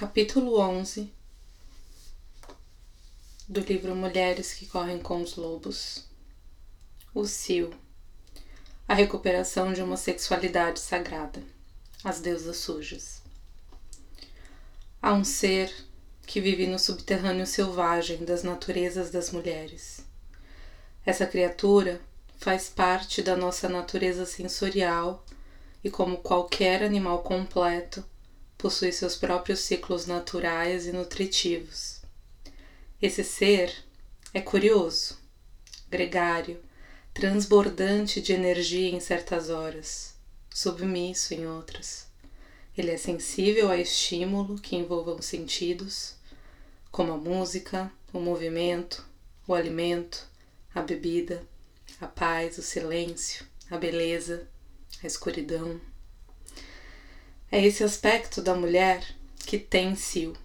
Capítulo 11 do livro Mulheres que Correm com os Lobos. O Sil. A recuperação de uma sexualidade sagrada. As deusas sujas. Há um ser que vive no subterrâneo selvagem das naturezas das mulheres. Essa criatura faz parte da nossa natureza sensorial e, como qualquer animal completo, possui seus próprios ciclos naturais e nutritivos. Esse ser é curioso, gregário, transbordante de energia em certas horas, submisso em outras. Ele é sensível a estímulo que envolvam sentidos, como a música, o movimento, o alimento, a bebida, a paz, o silêncio, a beleza, a escuridão. É esse aspecto da mulher que tem cio.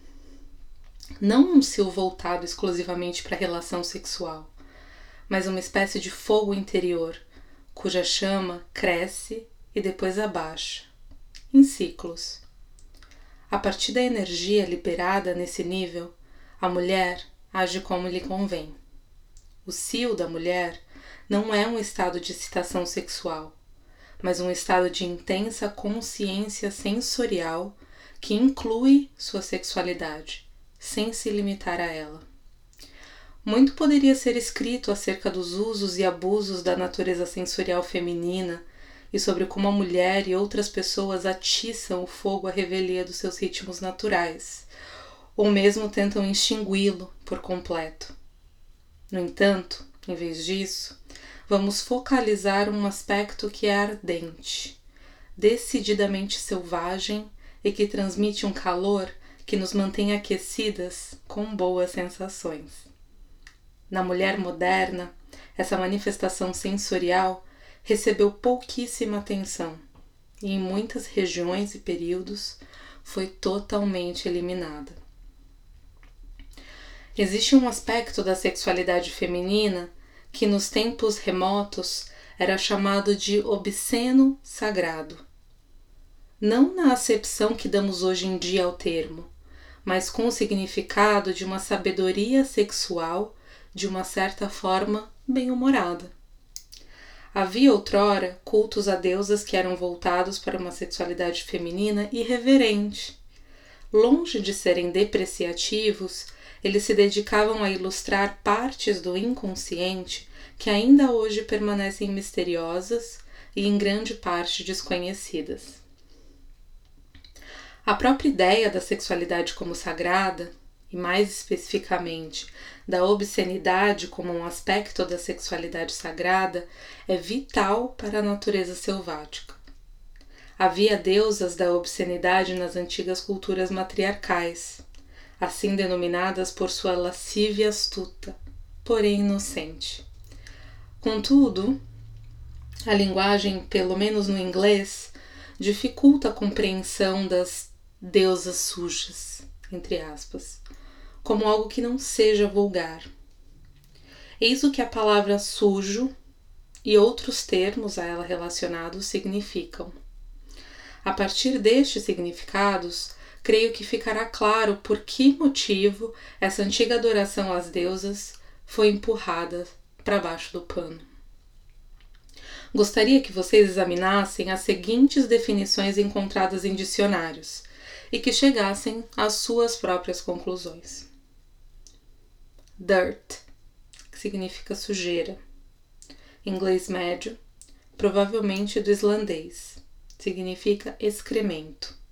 Não um cio voltado exclusivamente para a relação sexual, mas uma espécie de fogo interior, cuja chama cresce e depois abaixa, em ciclos. A partir da energia liberada nesse nível, a mulher age como lhe convém. O cio da mulher não é um estado de excitação sexual, mas um estado de intensa consciência sensorial que inclui sua sexualidade, sem se limitar a ela. Muito poderia ser escrito acerca dos usos e abusos da natureza sensorial feminina e sobre como a mulher e outras pessoas atiçam o fogo à revelia dos seus ritmos naturais, ou mesmo tentam extingui-lo por completo. No entanto, em vez disso, vamos focalizar um aspecto que é ardente, decididamente selvagem e que transmite um calor que nos mantém aquecidas com boas sensações. Na mulher moderna, essa manifestação sensorial recebeu pouquíssima atenção e, em muitas regiões e períodos, foi totalmente eliminada. Existe um aspecto da sexualidade feminina que nos tempos remotos era chamado de obsceno sagrado. Não na acepção que damos hoje em dia ao termo, mas com o significado de uma sabedoria sexual de uma certa forma bem-humorada. Havia outrora cultos a deusas que eram voltados para uma sexualidade feminina irreverente. Longe de serem depreciativos, eles se dedicavam a ilustrar partes do inconsciente que ainda hoje permanecem misteriosas e em grande parte desconhecidas. A própria ideia da sexualidade como sagrada, e mais especificamente da obscenidade como um aspecto da sexualidade sagrada, é vital para a natureza selvática. Havia deusas da obscenidade nas antigas culturas matriarcais, assim denominadas por sua lascívia astuta, porém inocente. Contudo, a linguagem, pelo menos no inglês, dificulta a compreensão das deusas sujas, entre aspas, como algo que não seja vulgar. Eis o que a palavra sujo e outros termos a ela relacionados significam. A partir destes significados, creio que ficará claro por que motivo essa antiga adoração às deusas foi empurrada para baixo do pano. Gostaria que vocês examinassem as seguintes definições encontradas em dicionários e que chegassem às suas próprias conclusões. Dirt, que significa sujeira, inglês médio, provavelmente do islandês, significa excremento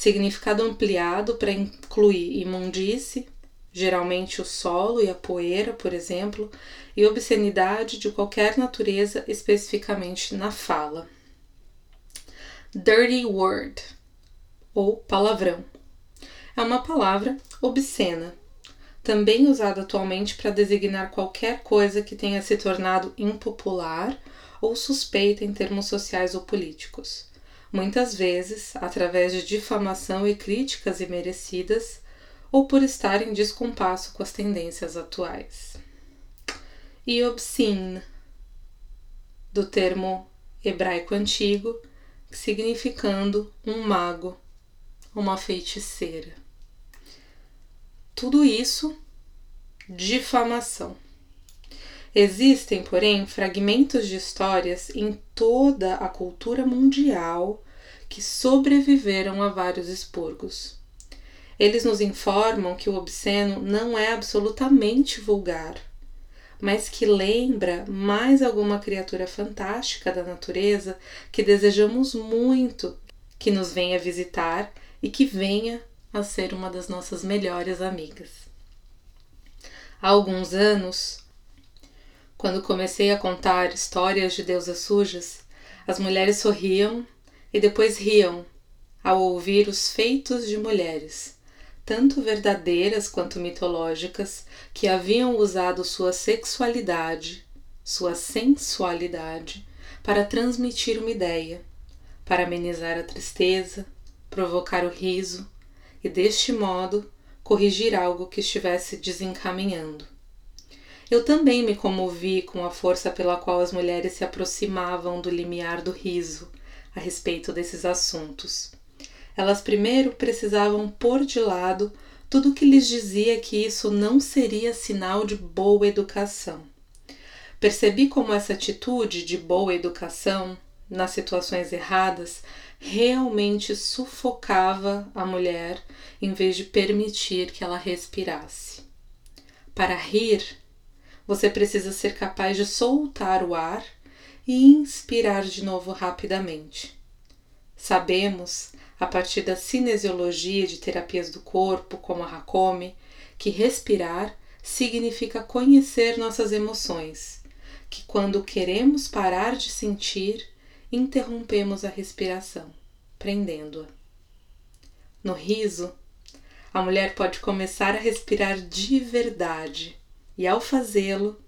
significado ampliado para incluir imundície, geralmente o solo e a poeira, por exemplo, e obscenidade de qualquer natureza, especificamente na fala. Dirty word ou palavrão é uma palavra obscena, também usada atualmente para designar qualquer coisa que tenha se tornado impopular ou suspeita em termos sociais ou políticos muitas vezes através de difamação e críticas imerecidas ou por estar em descompasso com as tendências atuais. E obscene, do termo hebraico antigo, significando um mago, uma feiticeira. Tudo isso difamação. Existem, porém, fragmentos de histórias em toda a cultura mundial que sobreviveram a vários expurgos. Eles nos informam que o obsceno não é absolutamente vulgar, mas que lembra mais alguma criatura fantástica da natureza que desejamos muito que nos venha visitar e que venha a ser uma das nossas melhores amigas. Há alguns anos, quando comecei a contar histórias de deusas sujas, as mulheres sorriam e depois riam ao ouvir os feitos de mulheres, tanto verdadeiras quanto mitológicas, que haviam usado sua sexualidade, sua sensualidade, para transmitir uma ideia, para amenizar a tristeza, provocar o riso e, deste modo, corrigir algo que estivesse desencaminhando. Eu também me comovi com a força pela qual as mulheres se aproximavam do limiar do riso a respeito desses assuntos. Elas primeiro precisavam pôr de lado tudo que lhes dizia que isso não seria sinal de boa educação. Percebi como essa atitude de boa educação, nas situações erradas, realmente sufocava a mulher em vez de permitir que ela respirasse. Para rir, você precisa ser capaz de soltar o ar e inspirar de novo rapidamente. Sabemos, a partir da cinesiologia de terapias do corpo, como a Hakomi, que respirar significa conhecer nossas emoções, que quando queremos parar de sentir, interrompemos a respiração, prendendo-a. No riso, a mulher pode começar a respirar de verdade e ao fazê-lo,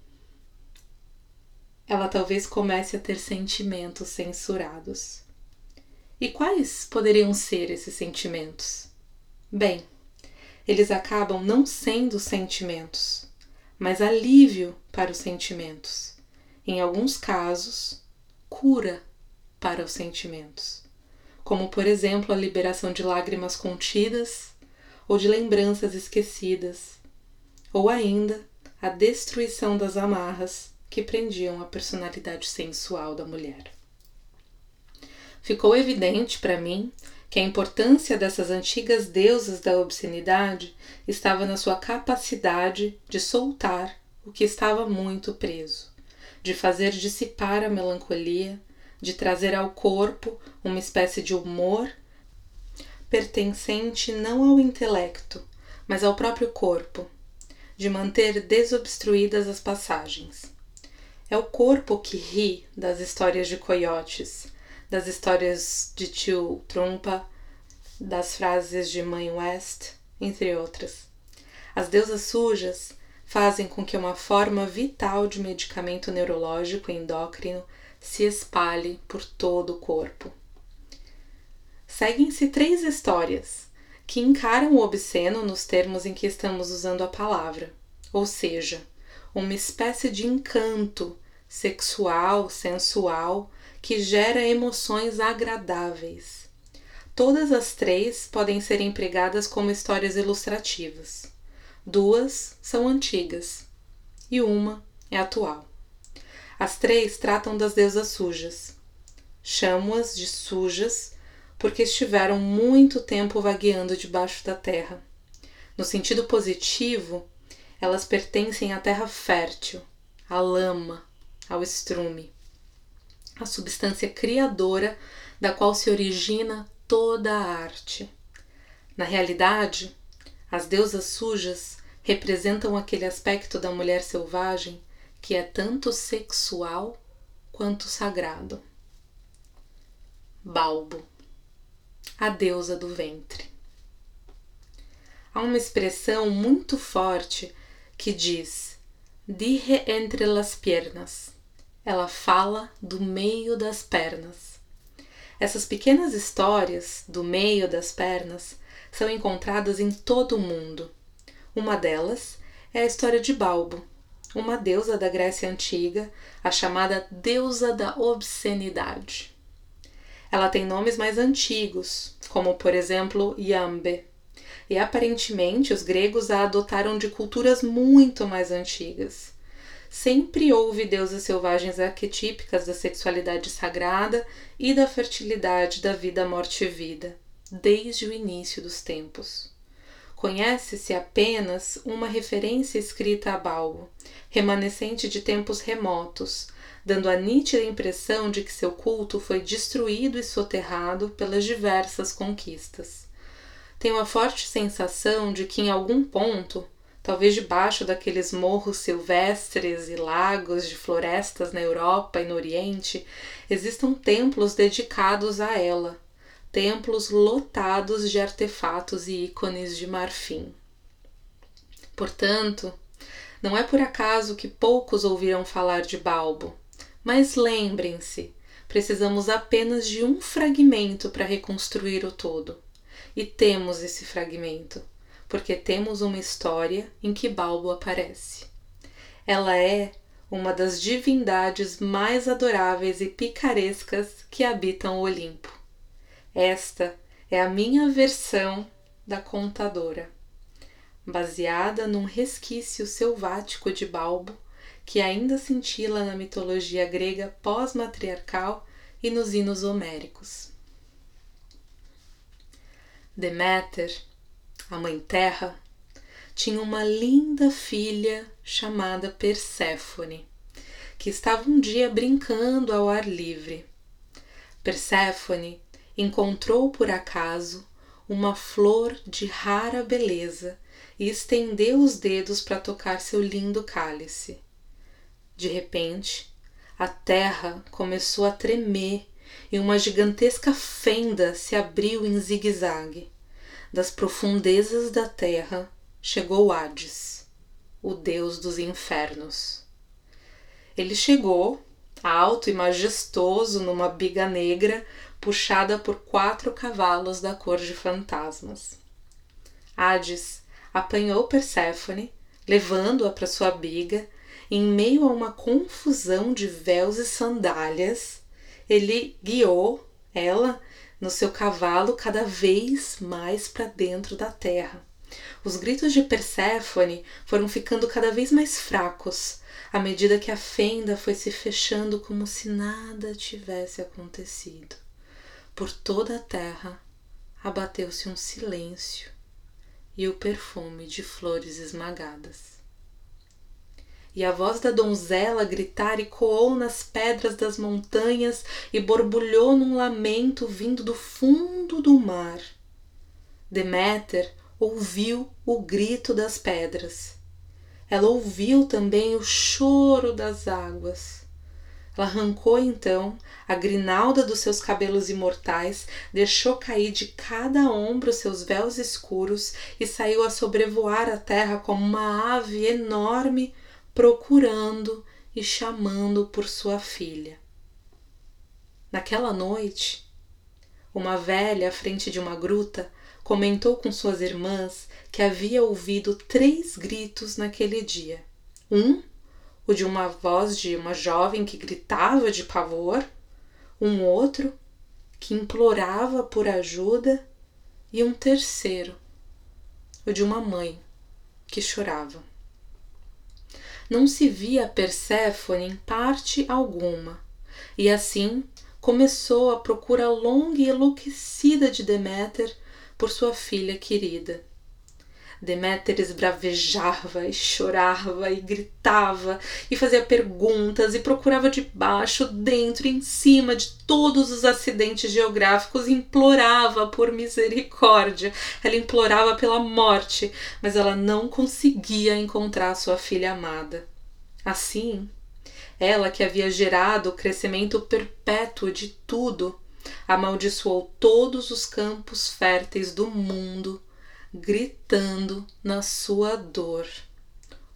ela talvez comece a ter sentimentos censurados. E quais poderiam ser esses sentimentos? Bem, eles acabam não sendo sentimentos, mas alívio para os sentimentos. Em alguns casos, cura para os sentimentos, como por exemplo a liberação de lágrimas contidas ou de lembranças esquecidas, ou ainda a destruição das amarras que prendiam a personalidade sensual da mulher. Ficou evidente para mim que a importância dessas antigas deusas da obscenidade estava na sua capacidade de soltar o que estava muito preso, de fazer dissipar a melancolia, de trazer ao corpo uma espécie de humor pertencente não ao intelecto, mas ao próprio corpo, de manter desobstruídas as passagens. É o corpo que ri das histórias de coiotes, das histórias de tio Trumpa, das frases de mãe West, entre outras. As deusas sujas fazem com que uma forma vital de medicamento neurológico e endócrino se espalhe por todo o corpo. Seguem-se três histórias que encaram o obsceno nos termos em que estamos usando a palavra, ou seja, uma espécie de encanto sexual, sensual, que gera emoções agradáveis. Todas as três podem ser empregadas como histórias ilustrativas. Duas são antigas e uma é atual. As três tratam das deusas sujas. Chamo-as de sujas porque estiveram muito tempo vagueando debaixo da terra. No sentido positivo, elas pertencem à terra fértil, à lama, ao estrume, a substância criadora da qual se origina toda a arte. Na realidade, as deusas sujas representam aquele aspecto da mulher selvagem que é tanto sexual quanto sagrado. Balbo a deusa do ventre. Há uma expressão muito forte que diz dije entre las piernas. Ela fala do meio das pernas. Essas pequenas histórias do meio das pernas são encontradas em todo o mundo. Uma delas é a história de Balbo, uma deusa da Grécia Antiga, a chamada deusa da obscenidade. Ela tem nomes mais antigos, como por exemplo Yambe, E aparentemente os gregos a adotaram de culturas muito mais antigas. Sempre houve deusas selvagens arquetípicas da sexualidade sagrada e da fertilidade da vida, morte e vida, desde o início dos tempos. Conhece-se apenas uma referência escrita a Balbo, remanescente de tempos remotos, dando a nítida impressão de que seu culto foi destruído e soterrado pelas diversas conquistas. Tenho a forte sensação de que, em algum ponto, talvez debaixo daqueles morros silvestres e lagos de florestas na Europa e no Oriente, existam templos dedicados a ela, templos lotados de artefatos e ícones de marfim. Portanto, não é por acaso que poucos ouviram falar de Balbo, mas lembrem-se, precisamos apenas de um fragmento para reconstruir o todo. E temos esse fragmento, porque temos uma história em que Balbo aparece. Ela é uma das divindades mais adoráveis e picarescas que habitam o Olimpo. Esta é a minha versão da contadora, baseada num resquício selvático de Balbo que ainda cintila na mitologia grega pós-matriarcal e nos hinos homéricos. Deméter, a mãe terra, tinha uma linda filha chamada Perséfone, que estava um dia brincando ao ar livre. Perséfone encontrou por acaso uma flor de rara beleza e estendeu os dedos para tocar seu lindo cálice. De repente, a terra começou a tremer e uma gigantesca fenda se abriu em zigue-zague. Das profundezas da terra chegou Hades, o deus dos infernos. Ele chegou, alto e majestoso, numa biga negra puxada por quatro cavalos da cor de fantasmas. Hades apanhou Perséfone, levando-a para sua biga em meio a uma confusão de véus e sandálias, ele guiou ela no seu cavalo cada vez mais para dentro da terra. Os gritos de Perséfone foram ficando cada vez mais fracos à medida que a fenda foi se fechando como se nada tivesse acontecido. Por toda a terra abateu-se um silêncio e o perfume de flores esmagadas e a voz da donzela gritar ecoou nas pedras das montanhas e borbulhou num lamento vindo do fundo do mar. Deméter ouviu o grito das pedras. Ela ouviu também o choro das águas. Ela arrancou então a grinalda dos seus cabelos imortais, deixou cair de cada ombro seus véus escuros e saiu a sobrevoar a terra como uma ave enorme procurando e chamando por sua filha. Naquela noite, uma velha à frente de uma gruta comentou com suas irmãs que havia ouvido três gritos naquele dia. Um, o de uma voz de uma jovem que gritava de pavor, um outro que implorava por ajuda e um terceiro, o de uma mãe que chorava não se via Perséfone em parte alguma, e assim começou a procura longa e enlouquecida de Deméter por sua filha querida. Deméter esbravejava e chorava e gritava e fazia perguntas e procurava debaixo, dentro e em cima de todos os acidentes geográficos e implorava por misericórdia. Ela implorava pela morte, mas ela não conseguia encontrar sua filha amada. Assim, ela que havia gerado o crescimento perpétuo de tudo, amaldiçoou todos os campos férteis do mundo gritando na sua dor: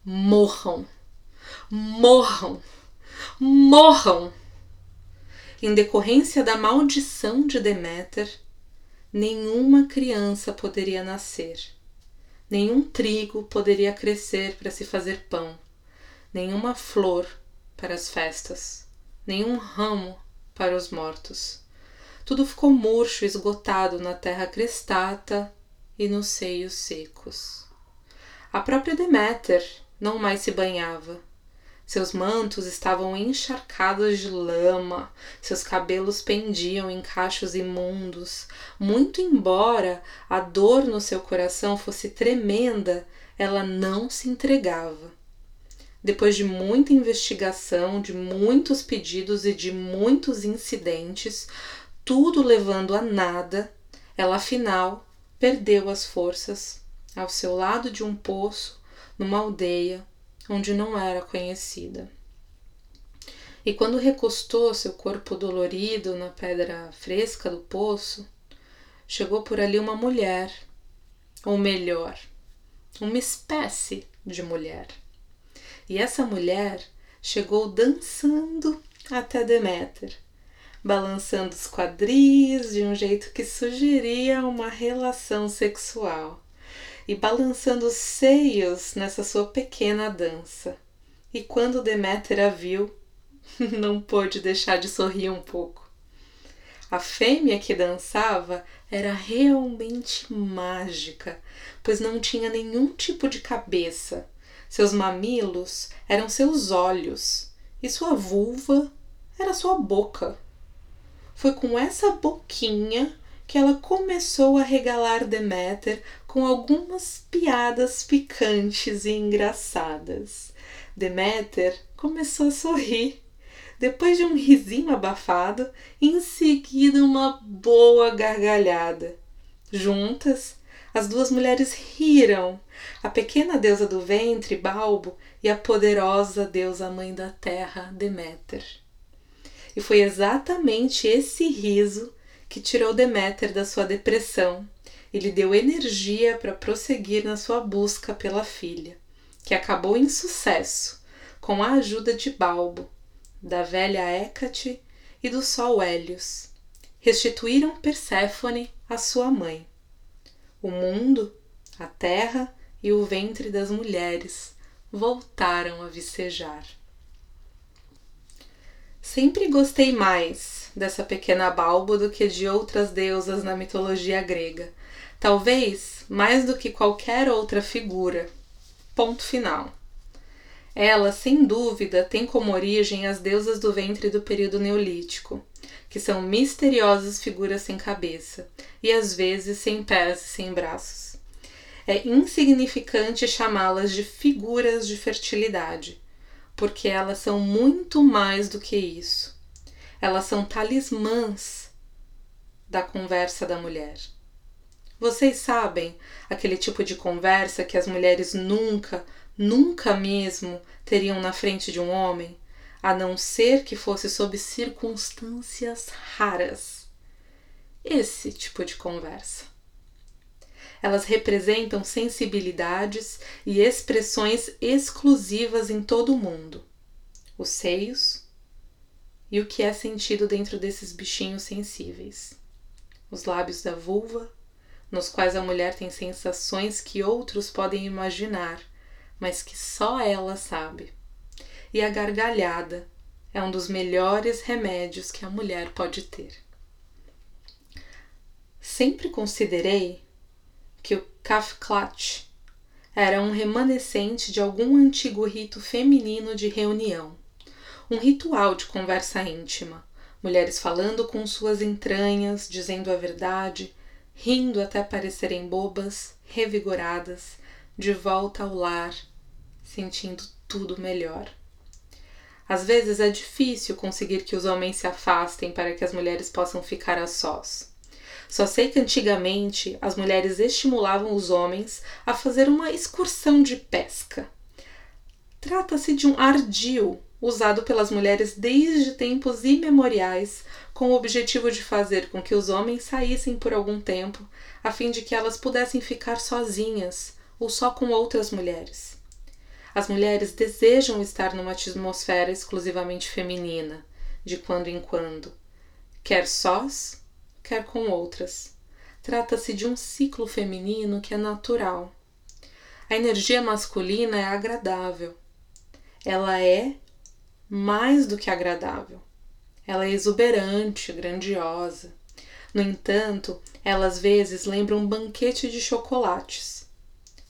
morram, morram, morram! Em decorrência da maldição de Deméter, nenhuma criança poderia nascer, nenhum trigo poderia crescer para se fazer pão, nenhuma flor para as festas, nenhum ramo para os mortos. Tudo ficou murcho, esgotado na terra crestata e nos seios secos. A própria Deméter não mais se banhava. Seus mantos estavam encharcados de lama, seus cabelos pendiam em cachos imundos. Muito embora a dor no seu coração fosse tremenda, ela não se entregava. Depois de muita investigação, de muitos pedidos e de muitos incidentes, tudo levando a nada, ela afinal perdeu as forças ao seu lado de um poço, numa aldeia onde não era conhecida. E quando recostou seu corpo dolorido na pedra fresca do poço, chegou por ali uma mulher, ou melhor, uma espécie de mulher. E essa mulher chegou dançando até Deméter, balançando os quadris de um jeito que sugeria uma relação sexual e balançando os seios nessa sua pequena dança. E quando Deméter a viu, não pôde deixar de sorrir um pouco. A fêmea que dançava era realmente mágica, pois não tinha nenhum tipo de cabeça. Seus mamilos eram seus olhos e sua vulva era sua boca. Foi com essa boquinha que ela começou a regalar Deméter com algumas piadas picantes e engraçadas. Deméter começou a sorrir. Depois de um risinho abafado, em seguida uma boa gargalhada. Juntas, as duas mulheres riram. A pequena deusa do ventre, Balbo, e a poderosa deusa mãe da terra, Deméter. E foi exatamente esse riso que tirou Deméter da sua depressão e lhe deu energia para prosseguir na sua busca pela filha, que acabou em sucesso com a ajuda de Balbo, da velha Hécate e do sol Hélios. Restituíram Perséfone à sua mãe. O mundo, a terra e o ventre das mulheres voltaram a vicejar. Sempre gostei mais dessa pequena Balbo do que de outras deusas na mitologia grega. Talvez mais do que qualquer outra figura. Ponto final. Ela, sem dúvida, tem como origem as deusas do ventre do período neolítico, que são misteriosas figuras sem cabeça e às vezes sem pés e sem braços. É insignificante chamá-las de figuras de fertilidade, porque elas são muito mais do que isso. Elas são talismãs da conversa da mulher. Vocês sabem aquele tipo de conversa que as mulheres nunca, nunca mesmo teriam na frente de um homem, a não ser que fosse sob circunstâncias raras. Esse tipo de conversa. Elas representam sensibilidades e expressões exclusivas em todo o mundo. Os seios e o que é sentido dentro desses bichinhos sensíveis. Os lábios da vulva, nos quais a mulher tem sensações que outros podem imaginar, mas que só ela sabe. E a gargalhada é um dos melhores remédios que a mulher pode ter. Sempre considerei que o Kafklatch era um remanescente de algum antigo rito feminino de reunião, um ritual de conversa íntima, mulheres falando com suas entranhas, dizendo a verdade, rindo até parecerem bobas, revigoradas, de volta ao lar, sentindo tudo melhor. Às vezes é difícil conseguir que os homens se afastem para que as mulheres possam ficar a sós. Só sei que antigamente as mulheres estimulavam os homens a fazer uma excursão de pesca. Trata-se de um ardil usado pelas mulheres desde tempos imemoriais, com o objetivo de fazer com que os homens saíssem por algum tempo, a fim de que elas pudessem ficar sozinhas ou só com outras mulheres. As mulheres desejam estar numa atmosfera exclusivamente feminina, de quando em quando, quer sós, quer com outras. Trata-se de um ciclo feminino que é natural. A energia masculina é agradável. Ela é mais do que agradável. Ela é exuberante, grandiosa. No entanto, ela às vezes lembra um banquete de chocolates.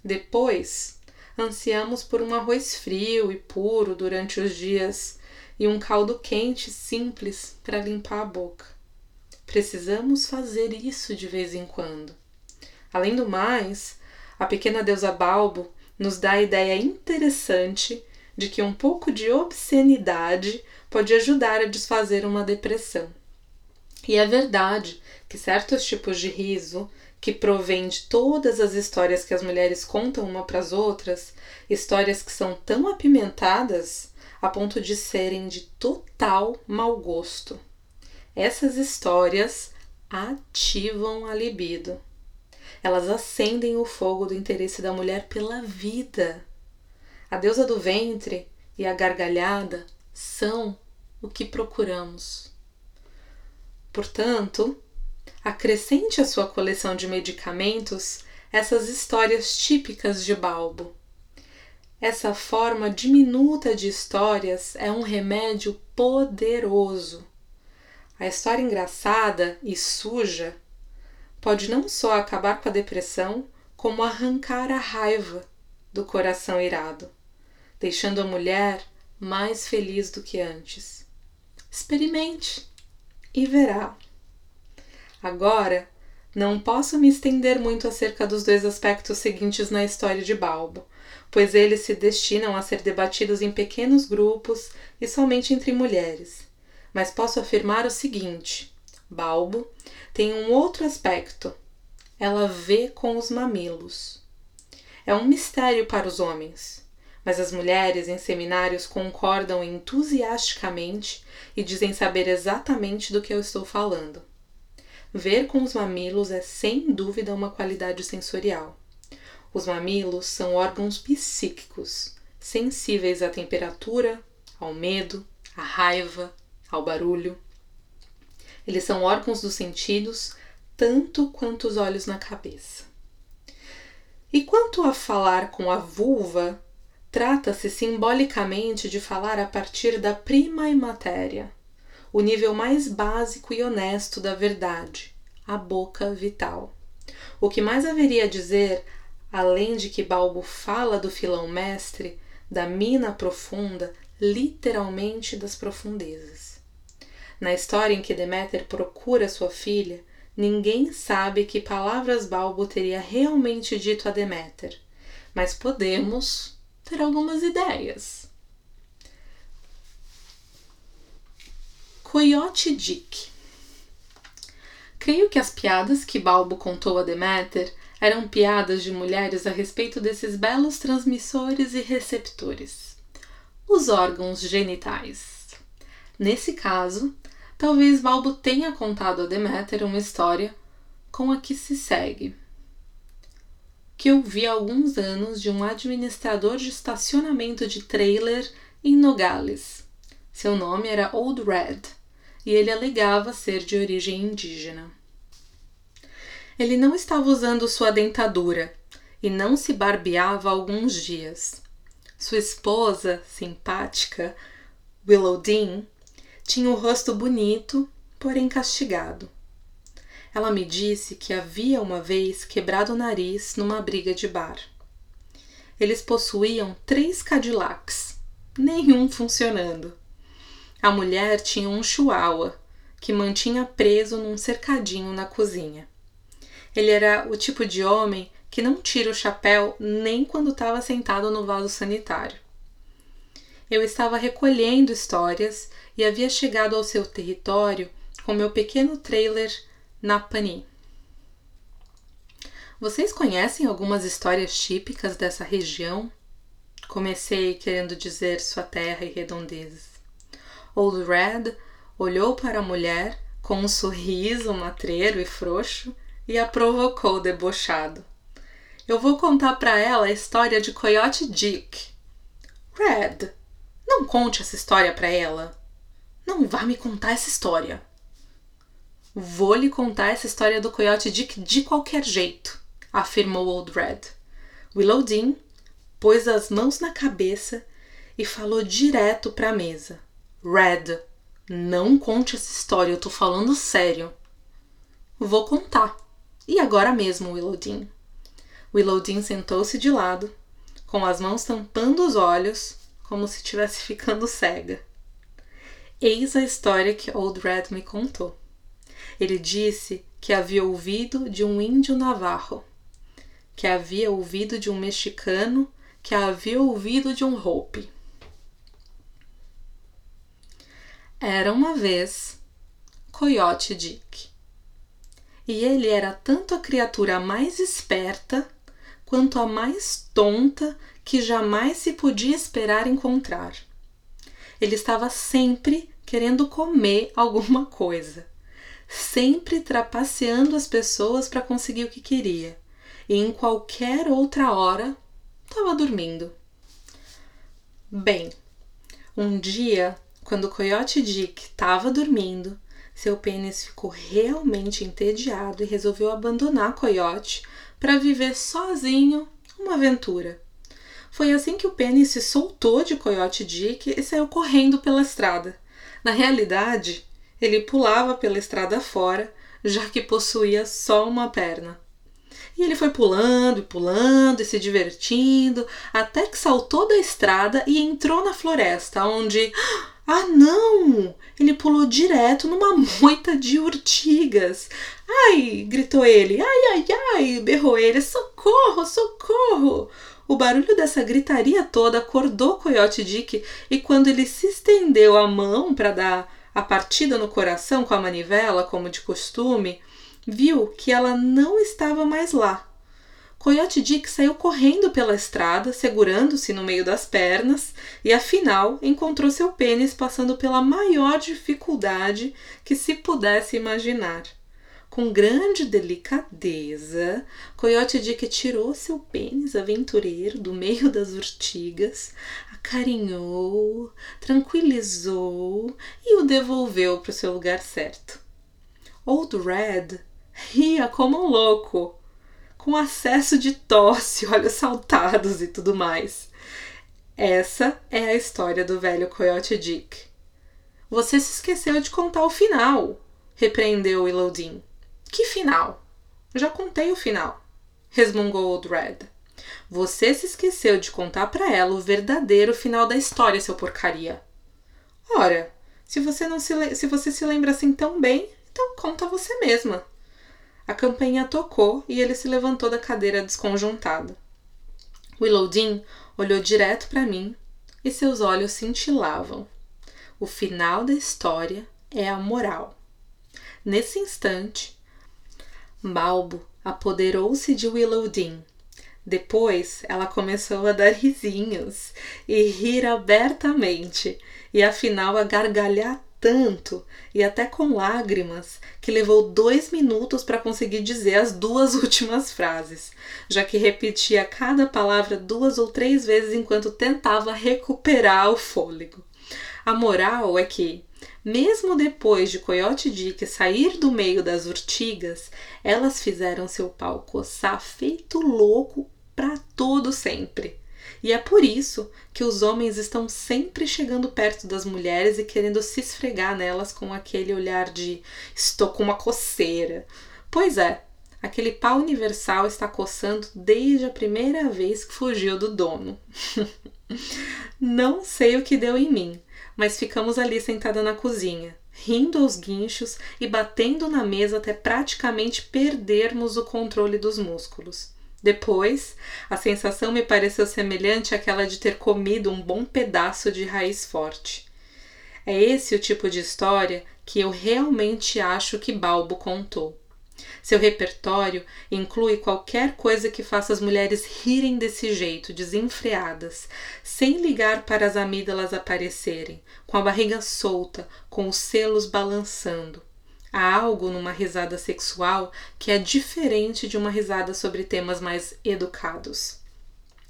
Depois, ansiamos por um arroz frio e puro durante os dias e um caldo quente simples para limpar a boca. Precisamos fazer isso de vez em quando. Além do mais, a pequena deusa Balbo nos dá a ideia interessante de que um pouco de obscenidade pode ajudar a desfazer uma depressão. E é verdade que certos tipos de riso, que provém de todas as histórias que as mulheres contam uma para as outras, histórias que são tão apimentadas a ponto de serem de total mau gosto. Essas histórias ativam a libido. Elas acendem o fogo do interesse da mulher pela vida. A deusa do ventre e a gargalhada são o que procuramos. Portanto, acrescente à sua coleção de medicamentos essas histórias típicas de Balbo. Essa forma diminuta de histórias é um remédio poderoso. A história engraçada e suja pode não só acabar com a depressão, como arrancar a raiva do coração irado, deixando a mulher mais feliz do que antes. Experimente e verá. Agora, não posso me estender muito acerca dos dois aspectos seguintes na história de Balbo, pois eles se destinam a ser debatidos em pequenos grupos e somente entre mulheres. Mas posso afirmar o seguinte: Balbo tem um outro aspecto. Ela vê com os mamilos. É um mistério para os homens, mas as mulheres em seminários concordam entusiasticamente e dizem saber exatamente do que eu estou falando. Ver com os mamilos é sem dúvida uma qualidade sensorial. Os mamilos são órgãos psíquicos, sensíveis à temperatura, ao medo, à raiva, ao barulho. Eles são órgãos dos sentidos, tanto quanto os olhos na cabeça. E quanto a falar com a vulva, trata-se simbolicamente de falar a partir da prima matéria, o nível mais básico e honesto da verdade, a boca vital. O que mais haveria a dizer, além de que Balbo fala do filão mestre, da mina profunda, literalmente das profundezas. Na história em que Deméter procura sua filha, ninguém sabe que palavras Balbo teria realmente dito a Deméter, mas podemos ter algumas ideias. Coyote Dick Creio que as piadas que Balbo contou a Deméter eram piadas de mulheres a respeito desses belos transmissores e receptores, os órgãos genitais. Nesse caso, Talvez Balbo tenha contado a Deméter uma história com a que se segue. Que ouvi há alguns anos de um administrador de estacionamento de trailer em Nogales. Seu nome era Old Red e ele alegava ser de origem indígena. Ele não estava usando sua dentadura e não se barbeava há alguns dias. Sua esposa, simpática, Willow Dean, tinha o rosto bonito, porém castigado. Ela me disse que havia uma vez quebrado o nariz numa briga de bar. Eles possuíam três Cadillacs, nenhum funcionando. A mulher tinha um chihuahua que mantinha preso num cercadinho na cozinha. Ele era o tipo de homem que não tira o chapéu nem quando estava sentado no vaso sanitário. Eu estava recolhendo histórias e havia chegado ao seu território com meu pequeno trailer na Pani. Vocês conhecem algumas histórias típicas dessa região? Comecei querendo dizer sua terra e redondezas. Old Red olhou para a mulher com um sorriso matreiro e frouxo e a provocou debochado. Eu vou contar para ela a história de Coyote Dick. Red, não conte essa história para ela. Não vá me contar essa história. Vou lhe contar essa história do coiote Dick de qualquer jeito, afirmou Old Red. Willow Dean pôs as mãos na cabeça e falou direto para a mesa. Red, não conte essa história, eu tô falando sério. Vou contar. E agora mesmo, Willowdin. Willowdin sentou-se de lado, com as mãos tampando os olhos, como se estivesse ficando cega. Eis a história que Old Red me contou. Ele disse que havia ouvido de um índio navarro, que havia ouvido de um mexicano, que havia ouvido de um Hope. Era uma vez Coyote Dick. E ele era tanto a criatura mais esperta quanto a mais tonta que jamais se podia esperar encontrar. Ele estava sempre querendo comer alguma coisa, sempre trapaceando as pessoas para conseguir o que queria, e em qualquer outra hora estava dormindo. Bem, um dia quando Coyote Dick estava dormindo, seu pênis ficou realmente entediado e resolveu abandonar Coyote para viver sozinho uma aventura. Foi assim que o pênis se soltou de Coyote Dick e saiu correndo pela estrada. Na realidade, ele pulava pela estrada fora, já que possuía só uma perna. E ele foi pulando e pulando e se divertindo, até que saltou da estrada e entrou na floresta, onde ah, não! Ele pulou direto numa moita de urtigas. Ai! gritou ele. Ai, ai, ai! berrou ele. Socorro, socorro! O barulho dessa gritaria toda acordou Coyote Dick e quando ele se estendeu a mão para dar a partida no coração com a manivela, como de costume, viu que ela não estava mais lá. Coyote Dick saiu correndo pela estrada, segurando-se no meio das pernas, e afinal encontrou seu pênis passando pela maior dificuldade que se pudesse imaginar. Com grande delicadeza, Coyote Dick tirou seu pênis aventureiro do meio das urtigas, acarinhou, tranquilizou e o devolveu para o seu lugar certo. Old Red ria como um louco com acesso de tosse, olhos saltados e tudo mais. Essa é a história do velho Coyote Dick. Você se esqueceu de contar o final, repreendeu Willowdin. Que final? Já contei o final, resmungou Old Red. Você se esqueceu de contar para ela o verdadeiro final da história, seu porcaria. Ora, se você não se, se você se lembra assim tão bem, então conta você mesma. A campainha tocou e ele se levantou da cadeira desconjuntado. Willowdin olhou direto para mim e seus olhos cintilavam. O final da história é a moral. Nesse instante, Balbo apoderou-se de Willowdin. Depois ela começou a dar risinhos e rir abertamente, e afinal a gargalhar tanto e até com lágrimas que levou dois minutos para conseguir dizer as duas últimas frases, já que repetia cada palavra duas ou três vezes enquanto tentava recuperar o fôlego. A moral é que, mesmo depois de Coyote Dick sair do meio das urtigas, elas fizeram seu pau coçar feito louco para todo sempre. E é por isso que os homens estão sempre chegando perto das mulheres e querendo se esfregar nelas com aquele olhar de estou com uma coceira. Pois é, aquele pau universal está coçando desde a primeira vez que fugiu do dono. Não sei o que deu em mim, mas ficamos ali sentada na cozinha, rindo aos guinchos e batendo na mesa até praticamente perdermos o controle dos músculos. Depois, a sensação me pareceu semelhante àquela de ter comido um bom pedaço de raiz forte. É esse o tipo de história que eu realmente acho que Balbo contou. Seu repertório inclui qualquer coisa que faça as mulheres rirem desse jeito, desenfreadas, sem ligar para as amígdalas aparecerem, com a barriga solta, com os selos balançando, Há algo numa risada sexual que é diferente de uma risada sobre temas mais educados.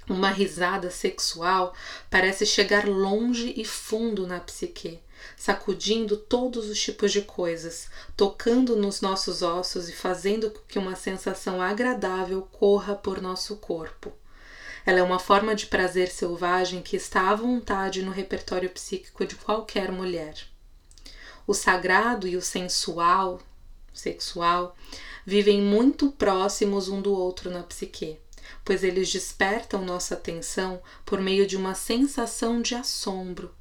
Uma risada sexual parece chegar longe e fundo na psique, sacudindo todos os tipos de coisas, tocando nos nossos ossos e fazendo com que uma sensação agradável corra por nosso corpo. Ela é uma forma de prazer selvagem que está à vontade no repertório psíquico de qualquer mulher. O sagrado e o sensual sexual, vivem muito próximos um do outro na psique, pois eles despertam nossa atenção por meio de uma sensação de assombro,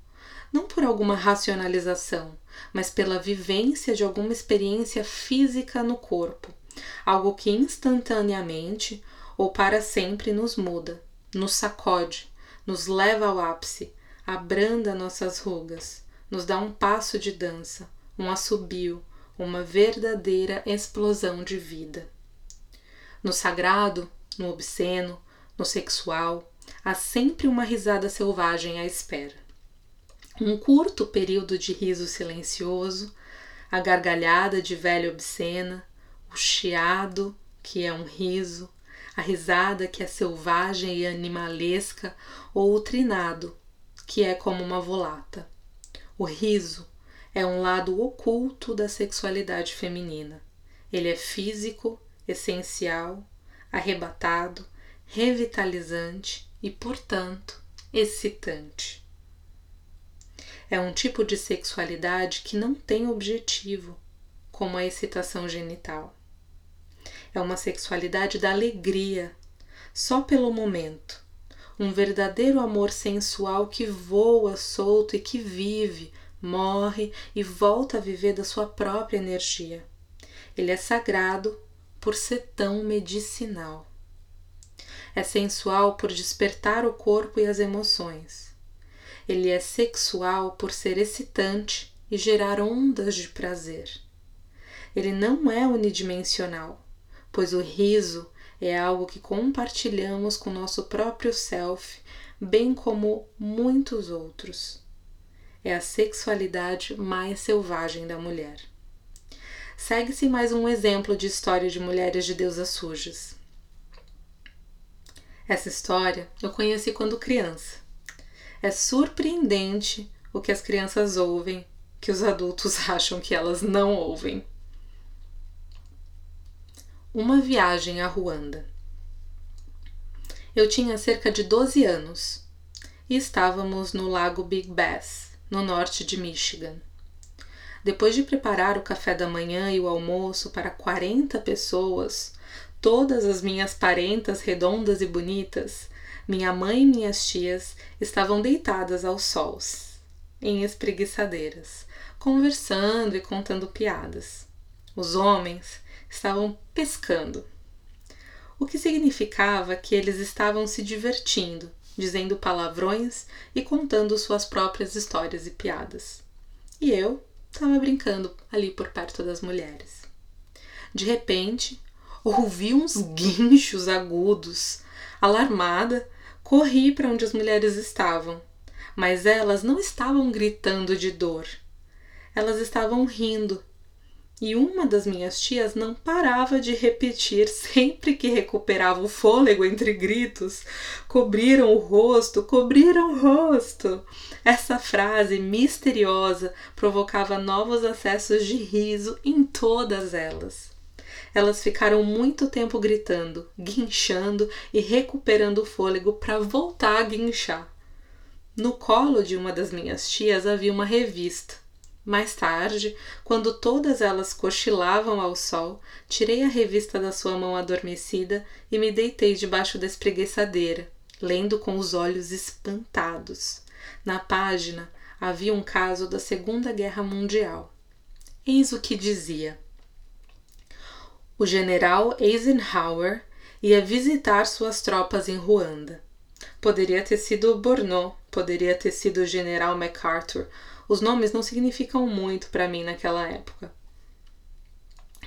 não por alguma racionalização, mas pela vivência de alguma experiência física no corpo, algo que instantaneamente ou para sempre nos muda, nos sacode, nos leva ao ápice, abranda nossas rugas, nos dá um passo de dança, um assobio, uma verdadeira explosão de vida. No sagrado, no obsceno, no sexual, há sempre uma risada selvagem à espera. Um curto período de riso silencioso, a gargalhada de velha obscena, o chiado, que é um riso, a risada que é selvagem e animalesca, ou o trinado, que é como uma volata. O riso é um lado oculto da sexualidade feminina. Ele é físico, essencial, arrebatado, revitalizante e, portanto, excitante. É um tipo de sexualidade que não tem objetivo, como a excitação genital. É uma sexualidade da alegria, só pelo momento. Um verdadeiro amor sensual que voa solto e que vive, morre e volta a viver da sua própria energia. Ele é sagrado por ser tão medicinal. É sensual por despertar o corpo e as emoções. Ele é sexual por ser excitante e gerar ondas de prazer. Ele não é unidimensional, pois o riso é algo que compartilhamos com nosso próprio self, bem como muitos outros é a sexualidade mais selvagem da mulher. Segue-se mais um exemplo de história de mulheres de deusas sujas. Essa história eu conheci quando criança. É surpreendente o que as crianças ouvem que os adultos acham que elas não ouvem. Uma viagem a Ruanda. Eu tinha cerca de 12 anos e estávamos no lago Big Bass, no norte de Michigan. Depois de preparar o café da manhã e o almoço para 40 pessoas, todas as minhas parentas redondas e bonitas, minha mãe e minhas tias estavam deitadas aos sols, em espreguiçadeiras, conversando e contando piadas. Os homens estavam pescando, o que significava que eles estavam se divertindo dizendo palavrões e contando suas próprias histórias e piadas. E eu estava brincando ali por perto das mulheres. De repente, ouvi uns guinchos agudos. Alarmada, corri para onde as mulheres estavam, mas elas não estavam gritando de dor. Elas estavam rindo e uma das minhas tias não parava de repetir sempre que recuperava o fôlego entre gritos: cobriram o rosto, cobriram o rosto. Essa frase misteriosa provocava novos acessos de riso em todas elas. Elas ficaram muito tempo gritando, guinchando e recuperando o fôlego para voltar a guinchar. No colo de uma das minhas tias havia uma revista mais tarde, quando todas elas cochilavam ao sol, tirei a revista da sua mão adormecida e me deitei debaixo da espreguiçadeira, lendo com os olhos espantados. Na página havia um caso da Segunda Guerra Mundial. Eis o que dizia: O general Eisenhower ia visitar suas tropas em Ruanda. Poderia ter sido Bornot, poderia ter sido o general MacArthur os nomes não significam muito para mim naquela época.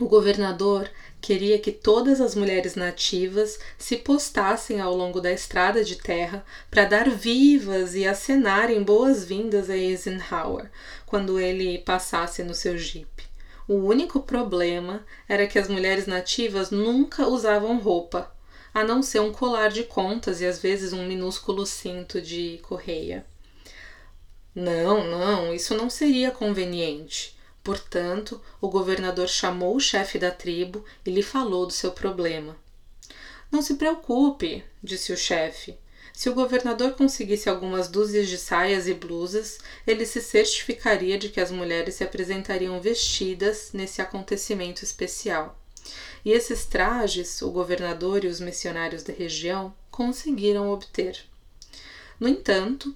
O governador queria que todas as mulheres nativas se postassem ao longo da estrada de terra para dar vivas e acenarem boas-vindas a Eisenhower quando ele passasse no seu jipe. O único problema era que as mulheres nativas nunca usavam roupa, a não ser um colar de contas e às vezes um minúsculo cinto de correia. Não, não, isso não seria conveniente. Portanto, o governador chamou o chefe da tribo e lhe falou do seu problema. Não se preocupe, disse o chefe. Se o governador conseguisse algumas dúzias de saias e blusas, ele se certificaria de que as mulheres se apresentariam vestidas nesse acontecimento especial. E esses trajes, o governador e os missionários da região conseguiram obter. No entanto,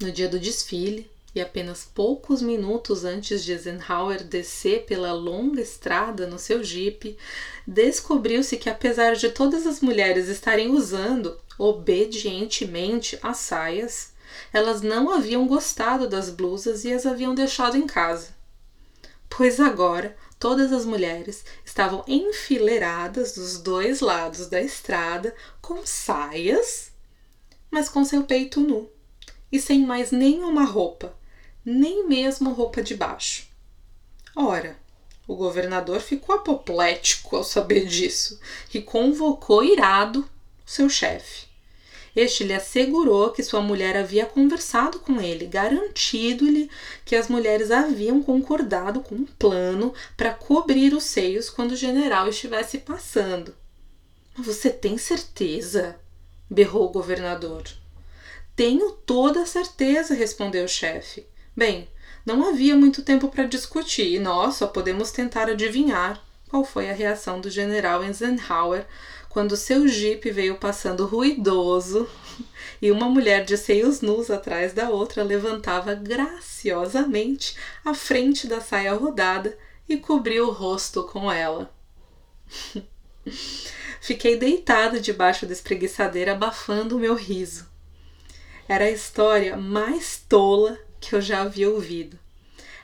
no dia do desfile, e apenas poucos minutos antes de Eisenhower descer pela longa estrada no seu jipe, descobriu-se que, apesar de todas as mulheres estarem usando obedientemente as saias, elas não haviam gostado das blusas e as haviam deixado em casa. Pois agora todas as mulheres estavam enfileiradas dos dois lados da estrada com saias, mas com seu peito nu e sem mais nenhuma roupa, nem mesmo roupa de baixo. Ora, o governador ficou apoplético ao saber disso e convocou irado seu chefe. Este lhe assegurou que sua mulher havia conversado com ele, garantido-lhe que as mulheres haviam concordado com um plano para cobrir os seios quando o general estivesse passando. Você tem certeza? berrou o governador. Tenho toda a certeza, respondeu o chefe. Bem, não havia muito tempo para discutir e nós só podemos tentar adivinhar qual foi a reação do general Eisenhower quando seu jipe veio passando ruidoso e uma mulher de seios nus atrás da outra levantava graciosamente a frente da saia rodada e cobria o rosto com ela. Fiquei deitada debaixo da espreguiçadeira abafando o meu riso. Era a história mais tola que eu já havia ouvido.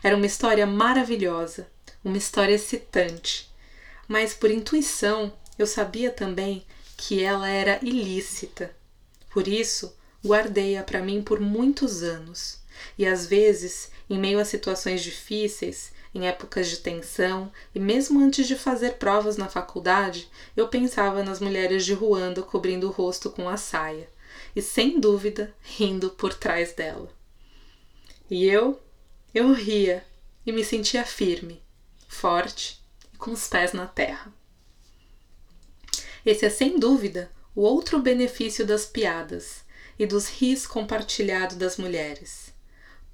Era uma história maravilhosa, uma história excitante, mas por intuição eu sabia também que ela era ilícita. Por isso, guardei-a para mim por muitos anos. E às vezes, em meio a situações difíceis, em épocas de tensão e mesmo antes de fazer provas na faculdade, eu pensava nas mulheres de Ruanda cobrindo o rosto com a saia e, sem dúvida, rindo por trás dela. E eu, eu ria e me sentia firme, forte e com os pés na terra. Esse é sem dúvida o outro benefício das piadas e dos ris compartilhados das mulheres.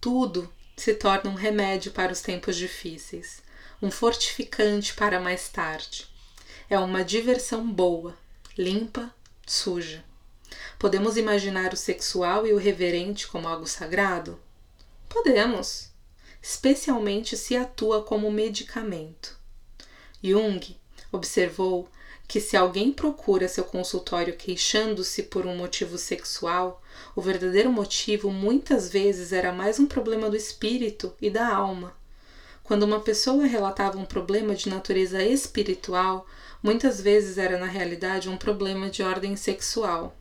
Tudo se torna um remédio para os tempos difíceis, um fortificante para mais tarde. É uma diversão boa, limpa, suja. Podemos imaginar o sexual e o reverente como algo sagrado? Podemos, especialmente se atua como medicamento. Jung observou que se alguém procura seu consultório queixando-se por um motivo sexual, o verdadeiro motivo muitas vezes era mais um problema do espírito e da alma. Quando uma pessoa relatava um problema de natureza espiritual, muitas vezes era na realidade um problema de ordem sexual.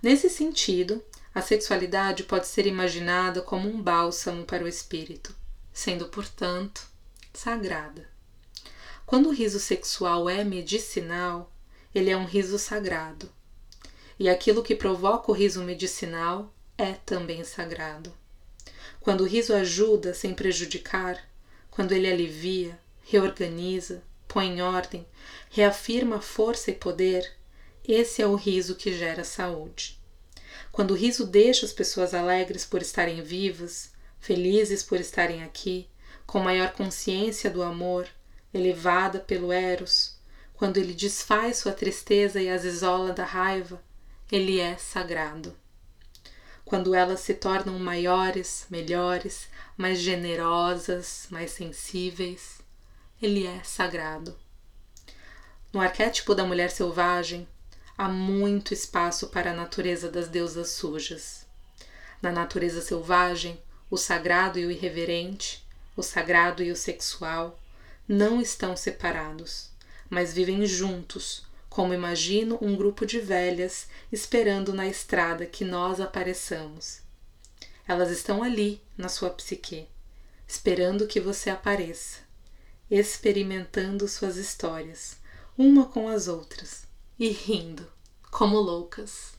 Nesse sentido, a sexualidade pode ser imaginada como um bálsamo para o espírito, sendo, portanto, sagrada. Quando o riso sexual é medicinal, ele é um riso sagrado. E aquilo que provoca o riso medicinal é também sagrado. Quando o riso ajuda sem prejudicar, quando ele alivia, reorganiza, põe em ordem, reafirma força e poder, esse é o riso que gera saúde. Quando o riso deixa as pessoas alegres por estarem vivas, felizes por estarem aqui, com maior consciência do amor, elevada pelo Eros, quando ele desfaz sua tristeza e as isola da raiva, ele é sagrado. Quando elas se tornam maiores, melhores, mais generosas, mais sensíveis, ele é sagrado. No arquétipo da mulher selvagem, há muito espaço para a natureza das deusas sujas. Na natureza selvagem, o sagrado e o irreverente, o sagrado e o sexual, não estão separados, mas vivem juntos, como imagino um grupo de velhas esperando na estrada que nós apareçamos. Elas estão ali na sua psique, esperando que você apareça, experimentando suas histórias, uma com as outras, e rindo, como loucas.